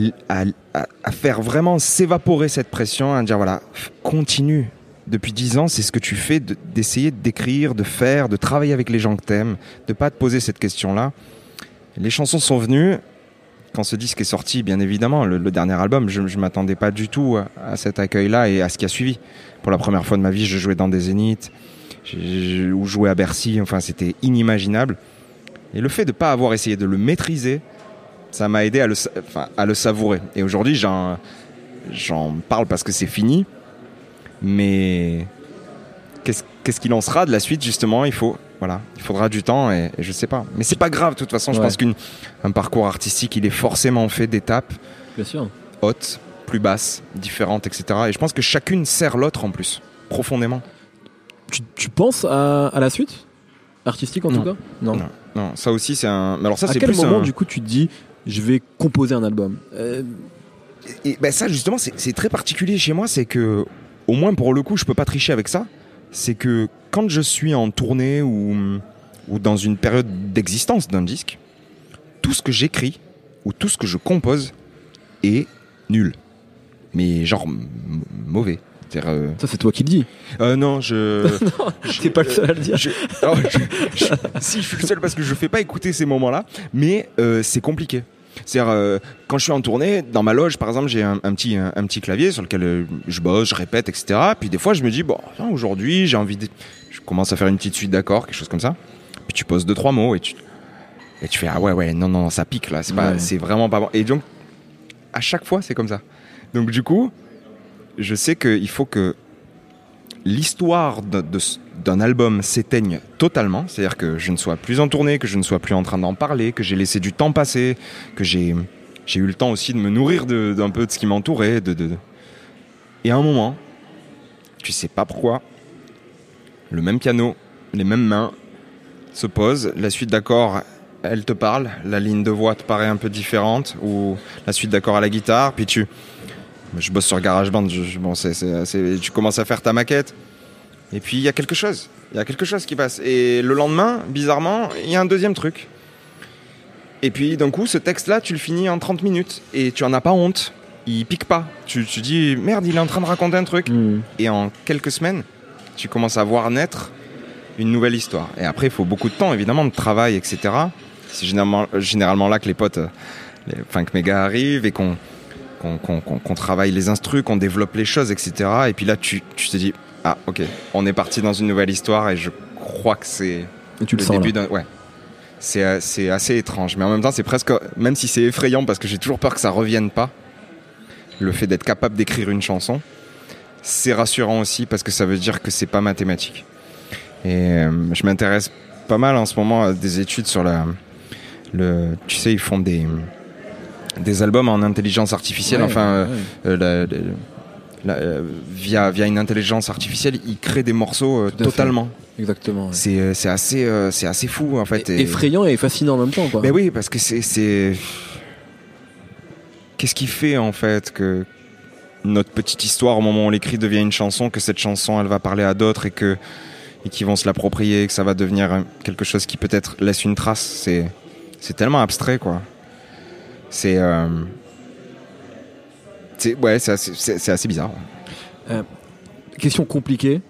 à, faire vraiment s'évaporer cette pression, à dire voilà, continue. Depuis dix ans, c'est ce que tu fais, d'essayer d'écrire, de faire, de travailler avec les gens que t'aimes, de pas te poser cette question-là. Les chansons sont venues. Quand ce disque est sorti, bien évidemment, le, dernier album, je ne m'attendais pas du tout à, cet accueil-là et à ce qui a suivi. Pour la première fois de ma vie, je jouais dans des zéniths, ou jouais à Bercy, enfin c'était inimaginable. Et le fait de ne pas avoir essayé de le maîtriser, ça m'a aidé à le, à le savourer. Et aujourd'hui, j'en, j'en parle parce que c'est fini. Mais qu'est-ce, qu'est-ce qu'il en sera de la suite, justement? Il faut, voilà, il faudra du temps et, je sais pas. Mais c'est pas grave, de toute façon. Je pense qu'un parcours artistique, il est forcément fait d'étapes. Bien sûr. Hautes, plus basses, différentes, etc. Et je pense que chacune sert l'autre en plus, profondément. Tu, tu penses à, à la suite? Artistique en tout cas? Non. non. ça aussi c'est un. Alors ça c'est plus. À quel moment du coup tu te dis je vais composer un album. Euh, et ben ça justement c'est très particulier chez moi, c'est que au moins pour le coup je peux pas tricher avec ça. C'est que quand je suis en tournée ou, ou dans une période d'existence d'un disque, tout ce que j'écris ou tout ce que je compose est nul. Mais genre mauvais. Euh, Ça, c'est toi qui le dis. euh, non, je. T'es pas le seul à le dire. je- alors, je- je- si, je suis le seul parce que je fais pas écouter ces moments-là, mais euh, c'est compliqué. C'est-à-dire, euh, quand je suis en tournée, dans ma loge, par exemple, j'ai un, un petit, un, un petit clavier sur lequel euh, je bosse, je répète, etc. Puis des fois, je me dis, bon, aujourd'hui, j'ai envie de. Je commence à faire une petite suite d'accords, quelque chose comme ça. Puis tu poses deux, trois mots et tu. Et tu fais, ah ouais, ouais, non, non, ça pique là, c'est pas- Ouais. c'est vraiment pas bon. Et donc, à chaque fois, c'est comme ça. Donc, du coup, je sais qu'il faut que l'histoire d'un album s'éteigne totalement, c'est-à-dire que je ne sois plus en tournée, que je ne sois plus en train d'en parler, que j'ai laissé du temps passer, que j'ai eu le temps aussi de me nourrir d'un peu de ce qui m'entourait. De- Et à un moment, tu sais pas pourquoi, le même piano, les mêmes mains se posent, la suite d'accords, elle te parle, la ligne de voix te paraît un peu différente, ou la suite d'accords à la guitare, puis tu... Je bosse sur GarageBand, je, je- bon, c'est- c'est- c'est- tu commences à faire ta maquette, et puis il y a quelque chose, il y a quelque chose qui passe. Et le lendemain, bizarrement, il y a un deuxième truc. Et puis d'un coup, ce texte-là, tu le finis en 30 minutes, et tu en as pas honte, il pique pas. Tu tu dis, merde, il est en train de raconter un truc. Hmm. Et en quelques semaines, tu commences à voir naître une nouvelle histoire. Et après, il faut beaucoup de temps, évidemment, de travail, etc. C'est généralement, généralement là que les potes, euh, les funk méga arrivent et qu'on qu'on travaille les instrus, qu'on développe les choses, etc. Et puis là, tu, tu te dis, ah, ok, on est parti dans une nouvelle histoire et je crois que c'est le, le sens début d'un. Ouais. C'est c'est assez étrange. Mais en même temps, c'est presque. Même si c'est effrayant parce que j'ai toujours peur que ça revienne pas, le fait d'être capable d'écrire une chanson, c'est rassurant aussi parce que ça veut dire que c'est pas mathématique. Et euh, je m'intéresse pas mal en ce moment à des études sur la. Le, tu sais, ils font des, des albums en intelligence artificielle. Ouais, enfin, euh, ouais. euh, la- la- la- euh, via, via une intelligence artificielle, ils créent des morceaux totalement. Exactement. ouais. C'est c'est assez, euh, c'est assez fou en fait. Et- Effrayant et fascinant en même temps, quoi. Mais oui, parce que c'est. c'est- Qu'est-ce qui fait en fait que notre petite histoire, au moment où on l'écrit, devient une chanson, que cette chanson, elle va parler à d'autres et que et qui vont se l'approprier, que ça va devenir quelque chose qui peut-être laisse une trace? C'est c'est tellement abstrait, quoi. C'est euh, c'est ouais, c'est assez, bizarre. Question compliquée,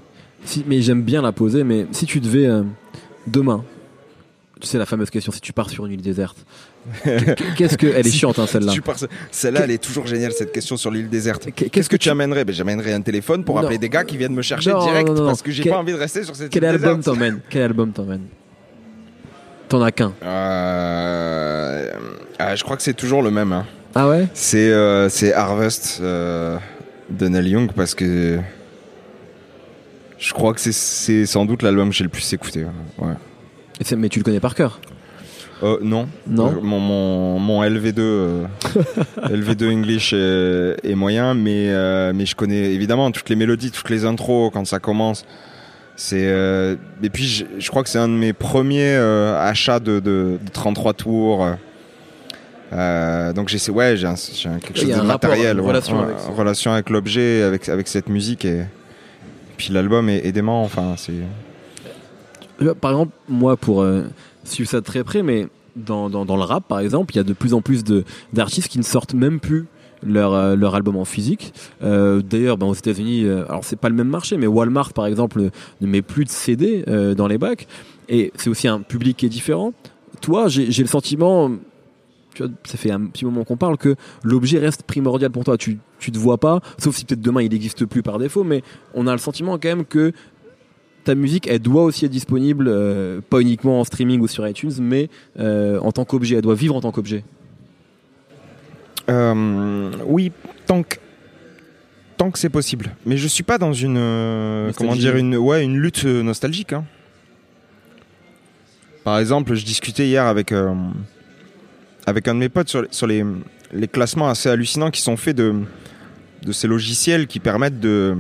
si, mais j'aime bien la poser. Mais si tu devais euh, demain, tu sais la fameuse question, si tu pars sur une île déserte, qu'est-ce que elle est Si- chiante hein, celle-là. Celle-là, elle est toujours géniale, cette question sur l'île déserte. Qu'est- Qu'est-ce que tu amènerais? Ben, J'amènerais un téléphone pour Non. appeler des gars qui viennent me chercher Non, direct non, parce que j'ai pas envie de rester sur cette Quel île album déserte. t'emmène? Quel album t'emmène? T'en as qu'un. Euh, ah, Je crois que c'est toujours le même. hein. Ah ouais? C'est euh, c'est Harvest euh, de Neil Young parce que je crois que c'est- c'est sans doute l'album que j'ai le plus écouté. Ouais. Et c'est- Mais tu le connais par cœur? Euh, non. Non? Euh, mon, mon, mon LV2, euh, LV2 English est, est moyen, mais, euh, mais je connais évidemment toutes les mélodies, toutes les intros quand ça commence. C'est euh, et puis je, je crois que c'est un de mes premiers euh, achats de, de, de 33 tours. Euh, donc j'ai ouais j'ai quelque chose de matériel, ouais, relation ouais, avec ça. relation avec l'objet, avec avec cette musique et puis l'album est, est dément. Enfin c'est Euh, Par exemple, moi, pour euh, suivre ça de très près, mais dans, dans, dans le rap, par exemple, il y a de plus en plus de- d'artistes qui ne sortent même plus leur, euh, leur album en physique. Euh, D'ailleurs, ben, aux États-Unis, euh, alors c'est pas le même marché, mais Walmart, par exemple, ne- met plus de CD dans les bacs. Et c'est aussi un public qui est différent. Toi, j'ai le sentiment, tu vois, ça fait un petit moment qu'on parle, que l'objet reste primordial pour toi. Tu, tu te vois pas, sauf si peut-être demain il n'existe plus par défaut, mais on a le sentiment quand même que ta musique, elle doit aussi être disponible, euh, pas uniquement en streaming ou sur iTunes, mais euh, en tant qu'objet. Elle doit vivre en tant qu'objet. Euh, oui, tant que tant que c'est possible. Mais je suis pas dans une comment dire une ouais une lutte nostalgique. hein. Par exemple, je discutais hier avec avec un de mes potes sur, les- classements assez hallucinants qui sont faits de ces logiciels qui permettent de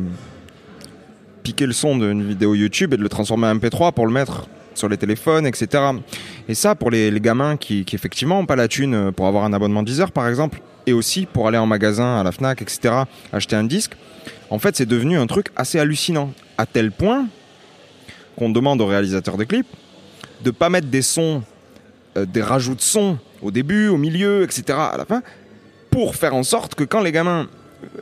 piquer le son d'une vidéo YouTube et de le transformer en MP3 pour le mettre sur les téléphones, etc. Et ça, pour les, gamins qui, effectivement n'ont pas la thune euh, pour avoir un abonnement Deezer, par exemple, et aussi pour aller en magasin, à la FNAC, etc., acheter un disque, en fait, c'est devenu un truc assez hallucinant. À tel point qu'on demande aux réalisateurs de clips de pas mettre des sons, euh, des rajouts de sons au début, au milieu, etc., à la fin, pour faire en sorte que quand les gamins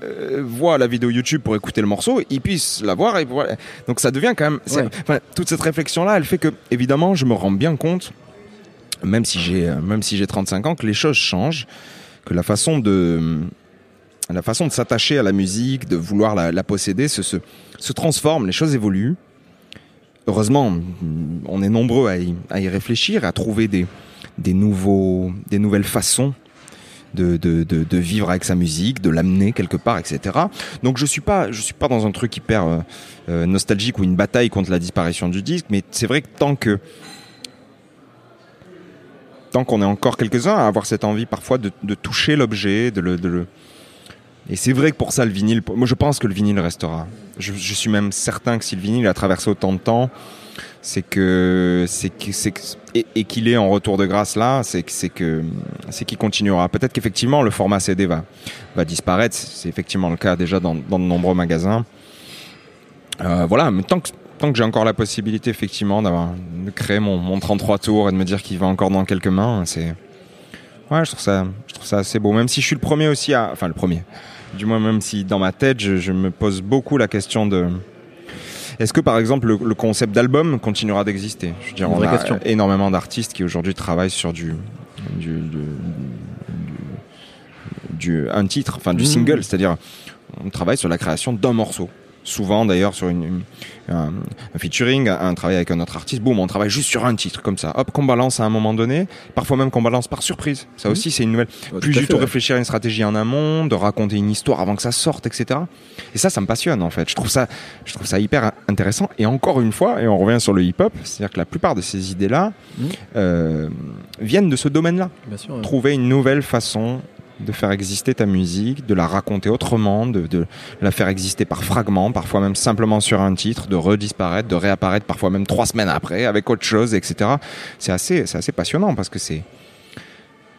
euh, voit la vidéo YouTube pour écouter le morceau, il puisse la voir et voilà. Donc ça devient quand même. Ouais. enfin, toute cette réflexion là, elle fait que évidemment, je me rends bien compte, même si j'ai euh, même si j'ai 35 ans, que les choses changent, que la façon de la façon de s'attacher à la musique, de vouloir la, la posséder, se, se, se transforme, les choses évoluent. Heureusement, on est nombreux à y, à y réfléchir, à trouver des, des, nouveaux, des nouvelles façons de, de, de, vivre avec sa musique, de l'amener quelque part, etc. Donc je suis suis pas dans un truc hyper euh, euh, nostalgique ou une bataille contre la disparition du disque, mais c'est vrai que tant que tant qu'on est encore quelques-uns à avoir cette envie parfois de, de toucher l'objet, de le, de le et c'est vrai que pour ça le vinyle, moi je pense que le vinyle restera. Je, je suis même certain que si le vinyle a traversé autant de temps, c'est que c'est et, et qu'il est en retour de grâce là, c'est que c'est que c'est qu'il continuera. Peut-être qu'effectivement le format CD va va disparaître. C'est effectivement le cas déjà dans, dans de nombreux magasins. Euh, voilà, mais tant que tant que j'ai encore la possibilité effectivement d'avoir de créer mon, mon 33 tours et de me dire qu'il va encore dans quelques mains, c'est ouais, je trouve ça je trouve ça assez beau. Même si je suis le premier aussi à, enfin le premier. Du moins même si dans ma tête je, je me pose beaucoup la question de est-ce que par exemple le, le concept d'album continuera d'exister? Je veux dire, on a question. énormément d'artistes qui aujourd'hui travaillent sur du, du, du- du- du- un titre, enfin du Mmh. single, c'est-à-dire on travaille sur la création d'un morceau. Souvent d'ailleurs sur une, une- un, un featuring, un travail avec un autre artiste, boum, on travaille juste sur un titre comme ça, hop, qu'on balance à un moment donné, parfois même qu'on balance par surprise. Ça Mmh. aussi c'est une nouvelle Ouais, plus du tout réfléchir à une stratégie en amont, de raconter une histoire avant que ça sorte, etc. Et ça, ça me passionne en fait. Je trouve ça, je trouve ça hyper intéressant. Et encore une fois, et on revient sur le hip-hop, c'est-à-dire que la plupart de ces idées-là Mhm. euh, viennent de ce domaine-là. Trouver une nouvelle façon de faire exister ta musique, de la raconter autrement, de, de la faire exister par fragments, parfois même simplement sur un titre, de redisparaître, de réapparaître parfois même trois semaines après avec autre chose, etc. C'est assez, c'est assez passionnant parce que c'est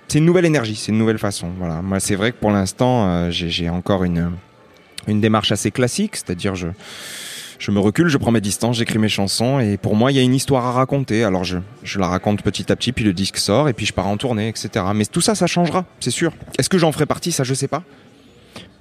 c'est une nouvelle énergie, c'est une nouvelle façon. Voilà. Moi, c'est vrai que pour l'instant, euh, j'ai j'ai encore une une démarche assez classique, c'est-à-dire je je me recule, je prends mes distances, j'écris mes chansons et pour moi il y a une histoire à raconter. Alors je, je la raconte petit à petit, puis le disque sort et puis je pars en tournée, etc. Mais tout ça, ça changera, c'est sûr. Est-ce que j'en ferai partie? Ça, je sais pas.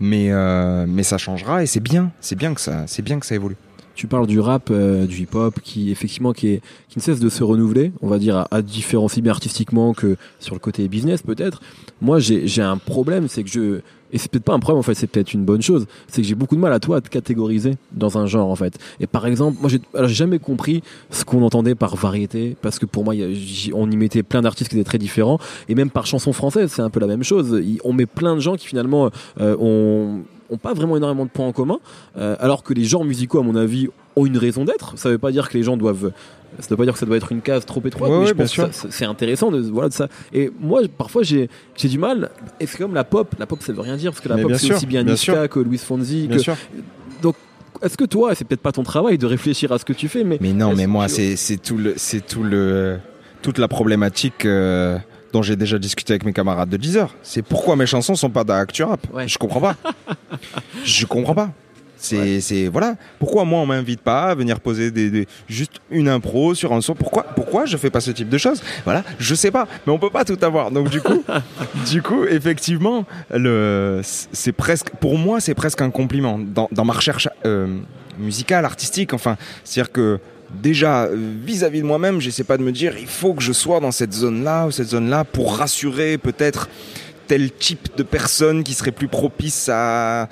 Mais euh, mais ça changera et c'est bien, c'est bien que ça, c'est bien que ça évolue. Tu parles du rap, euh, du hip-hop, qui effectivement qui, est, qui ne cesse de se renouveler, on va dire à, à différents aussi bien artistiquement que sur le côté business peut-être. Moi j'ai un problème, c'est que je et c'est peut-être pas un problème en fait, c'est peut-être une bonne chose, c'est que j'ai beaucoup de mal à toi à te catégoriser dans un genre en fait. Et par exemple, moi j'ai jamais compris ce qu'on entendait par variété, parce que pour moi on y mettait plein d'artistes qui étaient très différents, et même par chanson française c'est un peu la même chose. On met plein de gens qui finalement euh, ont ont pas vraiment énormément de points en commun, euh, alors que les genres musicaux, à mon avis, ont une raison d'être. Ça veut pas dire que les gens doivent. Ça veut pas dire que ça doit être une case trop étroite, Ouais, mais ouais, je pense que c'est intéressant de voilà de ça. Et moi, parfois, j'ai j'ai du mal. Et c'est comme la pop. La pop, ça veut rien dire parce que la Mais pop c'est aussi bien bien Niska que Luis Fonsi. Bien que- sûr. Donc, est-ce que toi, c'est peut-être pas ton travail de réfléchir à ce que tu fais, mais Mais non, mais moi, tu- c'est c'est tout le, c'est tout le, toute la problématique euh, dont j'ai déjà discuté avec mes camarades de 10 heures. C'est pourquoi mes chansons sont pas d'actu rap. Ouais. Je comprends pas. je comprends pas. C'est, c'est voilà. Pourquoi moi on m'invite pas à venir poser des, des- juste une impro sur un son? Pourquoi, pourquoi je fais pas ce type de choses? Voilà, je sais pas. Mais on peut pas tout avoir. Donc du coup, du coup, effectivement, le, c'est presque, pour moi, c'est presque un compliment dans, dans ma recherche euh, musicale, artistique. Enfin, c'est-à-dire que déjà vis-à-vis de moi-même, j'essaie pas de me dire il faut que je sois dans cette zone-là ou cette zone-là pour rassurer peut-être tel type de personne qui serait plus propice à,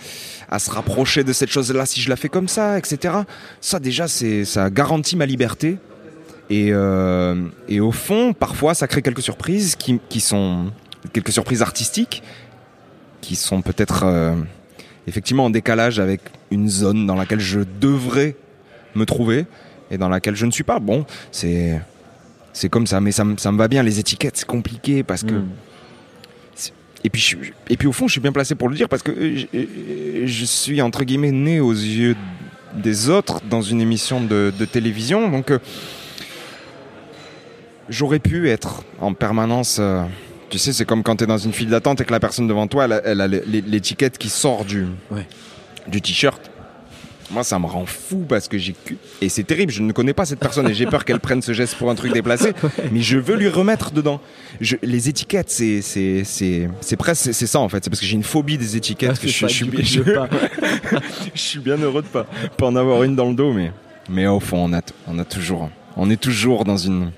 se rapprocher de cette chose-là si je la fais comme ça, etc. Ça déjà, ça garantit ma liberté. Et, euh, et au fond, parfois, ça crée quelques surprises qui, sont quelques surprises artistiques qui sont peut-être euh, effectivement en décalage avec une zone dans laquelle je devrais me trouver et dans laquelle je ne suis pas. Bon, c'est comme ça, mais ça, me- va bien. Les étiquettes, c'est compliqué parce que Mm. Et puis, je, et puis au fond, je suis bien placé pour le dire parce que euh, je, euh, je suis entre guillemets né aux yeux des autres dans une émission de, de télévision. Donc, euh, j'aurais pu être en permanence. euh, tu sais, c'est comme quand tu es dans une file d'attente et que la personne devant toi, elle a- elle a l'é- l'étiquette qui sort du, Ouais. du t-shirt. Moi, ça me rend fou parce que j'ai et c'est terrible. Je ne connais pas cette personne et j'ai peur qu'elle prenne ce geste pour un truc déplacé. Mais je veux lui remettre dedans. Je... Les étiquettes, c'est c'est c'est c'est presque c'est ça en fait. C'est parce que j'ai une phobie des étiquettes Ah, que je, je, suis du coup, je veux pas. je suis bien heureux de pas pas en avoir une dans le dos. Mais mais au fond, on a on a toujours on est toujours dans une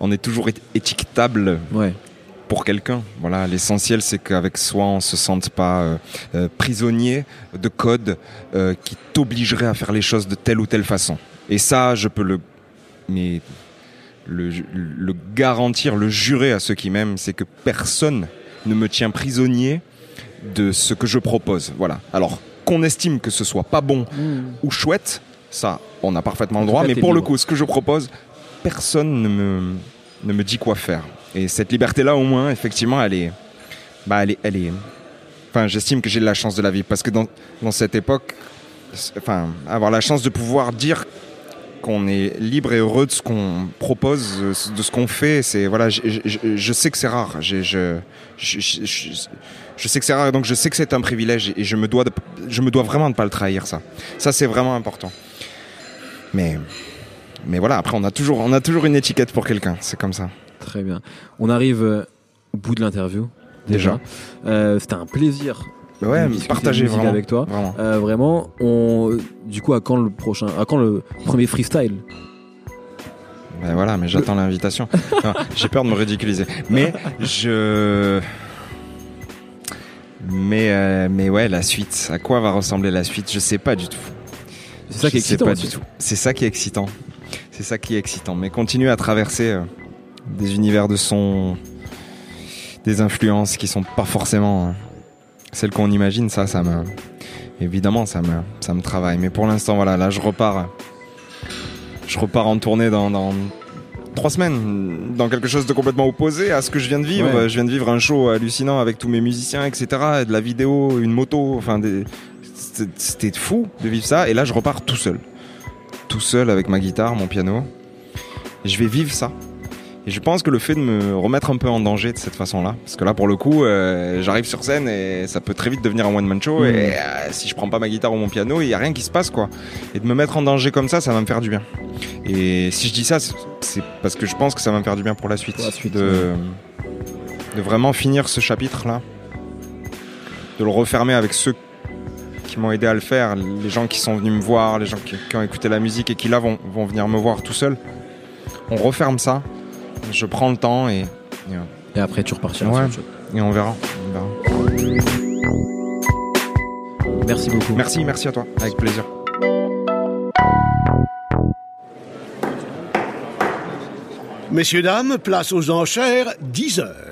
on est toujours étiquetable Ouais. Pour quelqu'un. Voilà, l'essentiel c'est qu'avec soi on se sente pas euh, euh, prisonnier de codes euh, qui t'obligeraient à faire les choses de telle ou telle façon. Et ça, je peux le mais le, le garantir, le jurer à ceux qui m'aiment, c'est que personne ne me tient prisonnier de ce que je propose. Voilà. Alors qu'on estime que ce soit pas bon ou chouette, ça, on a parfaitement le droit. Mais pour le coup, ce que je propose, personne ne me, ne me dit quoi faire. Et cette liberté-là, au moins, effectivement, elle est, bah, elle est, elle est. Enfin, j'estime que j'ai la chance de la vivre parce que dans, dans cette époque, enfin, avoir la chance de pouvoir dire qu'on est libre et heureux de ce qu'on propose, de ce qu'on fait, c'est voilà, je, sais que c'est rare. Je, je, sais que c'est rare, donc je sais que c'est un privilège et je me dois, de, je me dois vraiment de pas le trahir ça. Ça, c'est vraiment important. Mais, mais voilà, après, on a toujours, on a toujours une étiquette pour quelqu'un. C'est comme ça. Très bien. On arrive euh, au bout de l'interview. Déjà. Euh, C'était un plaisir. Ouais, musique vraiment. avec toi. Vraiment. Euh, vraiment, on, du coup, à quand le prochain, à quand le premier freestyle? Ben voilà, mais j'attends l'invitation. J'ai peur de me ridiculiser. Mais je. Mais, euh, mais ouais, la suite. À quoi va ressembler la suite? Je sais pas du tout. C'est ça qui est excitant. C'est ça qui est excitant. C'est ça qui est excitant. Mais continuer à traverser euh, des univers de son, des influences qui sont pas forcément euh, celles qu'on imagine, ça, ça me, évidemment, ça me, ça me travaille. Mais pour l'instant, voilà, là, je repars, je repars en tournée dans, dans trois semaines, dans quelque chose de complètement opposé à ce que je viens de vivre. Ouais. Je viens de vivre un show hallucinant avec tous mes musiciens, etc. et de la vidéo, une moto, enfin, des- c'était fou de vivre ça. Et là, je repars tout seul. Tout seul avec ma guitare, mon piano. Et je vais vivre ça. Et je pense que le fait de me remettre un peu en danger de cette façon-là, parce que là, pour le coup, euh, j'arrive sur scène et ça peut très vite devenir un one-man show. Mhm. Et euh, si je prends pas ma guitare ou mon piano, il y a rien qui se passe, quoi. Et de me mettre en danger comme ça, ça va me faire du bien. Et si je dis ça, c'est- parce que je pense que ça va me faire du bien pour la suite. Pour la suite, de, de vraiment finir ce chapitre-là. De le refermer avec ceux qui m'ont aidé à le faire, les gens qui sont venus me voir, les gens qui, qui ont écouté la musique et qui là vont, vont venir me voir tout seul. On referme ça, je prends le temps et, Et après, tu repartiras. Ouais. sur et on verra. on verra. Merci beaucoup. Merci, merci à toi, avec plaisir. Messieurs, dames, place aux enchères, 10 heures.